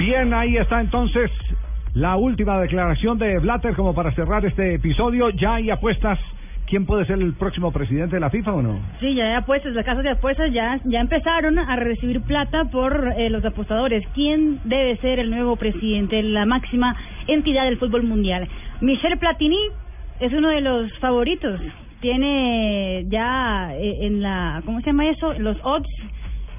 Bien, ahí está entonces la última declaración de Blatter como para cerrar este episodio. Ya hay apuestas. ¿Quién puede ser el próximo presidente de la FIFA o no? Sí, ya hay apuestas, las casas de apuestas ya, ya empezaron a recibir plata por eh, los apostadores. ¿Quién debe ser el nuevo presidente, la máxima entidad del fútbol mundial? Michel Platini es uno de los favoritos. Tiene ya eh, en la, ¿cómo se llama eso? Los odds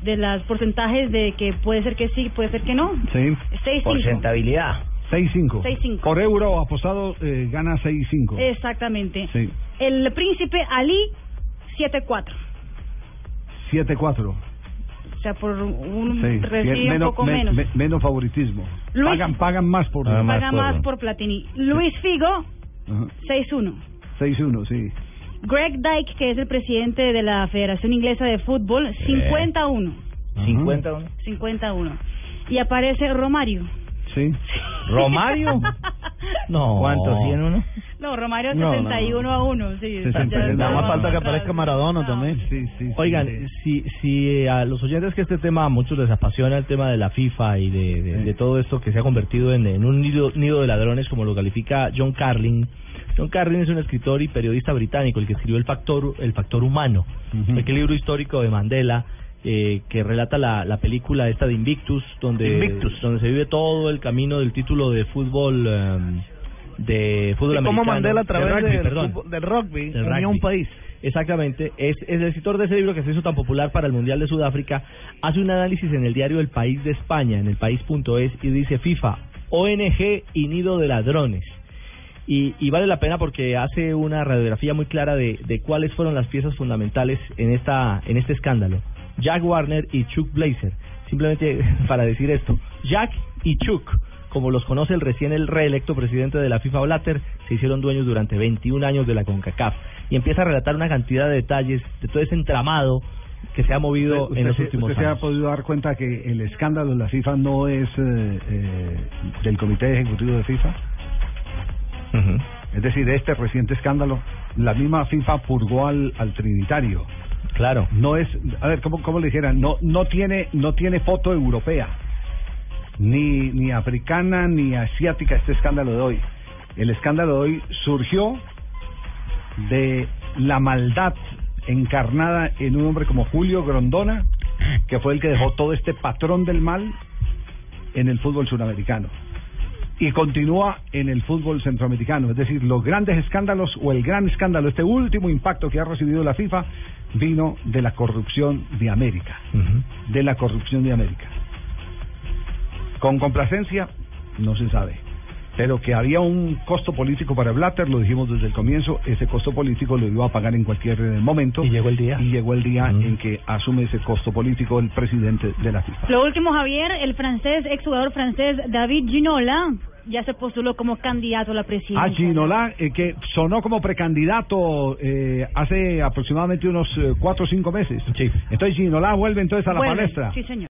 de los porcentajes de que puede ser que sí, puede ser que no. Sí. 6-5. Porcentabilidad. 6-5. 6-5. Por euro apostado eh, gana 6-5. Exactamente. Sí. El príncipe Ali, 7-4. 7-4. O sea, por un Sí. recibe un menos, poco me- menos. me- menos favoritismo. Luis- Pagan, pagan más por. Ah, más por- por Platini. Luis Figo, Ajá. 6-1. 6-1, sí. Greg Dyke, que es el presidente de la Federación Inglesa de Fútbol, 51. Ajá. 51. 51. Y aparece Romario. Sí. ¿Romario? No. ¿Cuánto? ¿101? No, Romario No, no, 61 a 1. Sí, 60, ya- ya nada más falta que aparezca Maradona No. también. Sí, sí, sí. Oigan, Sí. si, si eh, a los oyentes que este tema a muchos les apasiona el tema de la FIFA y de, de, Sí. de todo esto que se ha convertido en, en un nido, nido de ladrones como lo califica John Carlin. John Carlin es un escritor y periodista británico, el que escribió El Factor, el factor Humano, Ujú. aquel libro histórico de Mandela eh, que relata la, la película esta de Invictus, donde, Invictus. donde se vive todo el camino del título de fútbol em, de fútbol americano. Mandela a través rugby, del, perdón. fútbol- del rugby Del rugby. un país. Exactamente, es, es el escritor de ese libro que se hizo tan popular para el Mundial de Sudáfrica, hace un análisis en el diario El País de España, en el país.es, y dice FIFA, ONG y nido de ladrones. Y, y vale la pena porque hace una radiografía muy clara de, de cuáles fueron las piezas fundamentales en esta en este escándalo. Jack Warner y Chuck Blazer. Simplemente para decir esto, Jack y Chuck, como los conoce el recién el reelecto presidente de la FIFA Blatter, se hicieron dueños durante 21 años de la CONCACAF. Y empieza a relatar una cantidad de detalles de todo ese entramado que se ha movido Usted- en los últimos usted se ha años. podido dar cuenta que el escándalo de la FIFA no es eh, eh, del Comité Ejecutivo de FIFA. Es decir, este reciente escándalo, la misma FIFA purgó al, al Trinitario. Claro. No es, a ver, ¿cómo, cómo le dijera? No, no tiene, no tiene foto europea, ni, ni africana, ni asiática este escándalo de hoy. El escándalo de hoy surgió de la maldad encarnada en un hombre como Julio Grondona, que fue el que dejó todo este patrón del mal en el fútbol sudamericano y continúa en el fútbol centroamericano. Es decir, los grandes escándalos o el gran escándalo, este último impacto que ha recibido la FIFA, vino de la corrupción de América. De la corrupción de América. Con complacencia, no se sabe. Pero que había un costo político para Blatter, lo dijimos desde el comienzo, ese costo político lo iba a pagar en cualquier eh, momento. Y llegó el día. Y llegó el día en que asume ese costo político el presidente de la FIFA. Lo último, Javier, el francés, exjugador francés David Ginola, ya se postuló como candidato a la presidencia. Ah, Ginola, eh, que sonó como precandidato eh, hace aproximadamente unos eh, cuatro o cinco meses. Sí. Entonces Ginola vuelve entonces a la Vuelve, palestra. Sí, señor.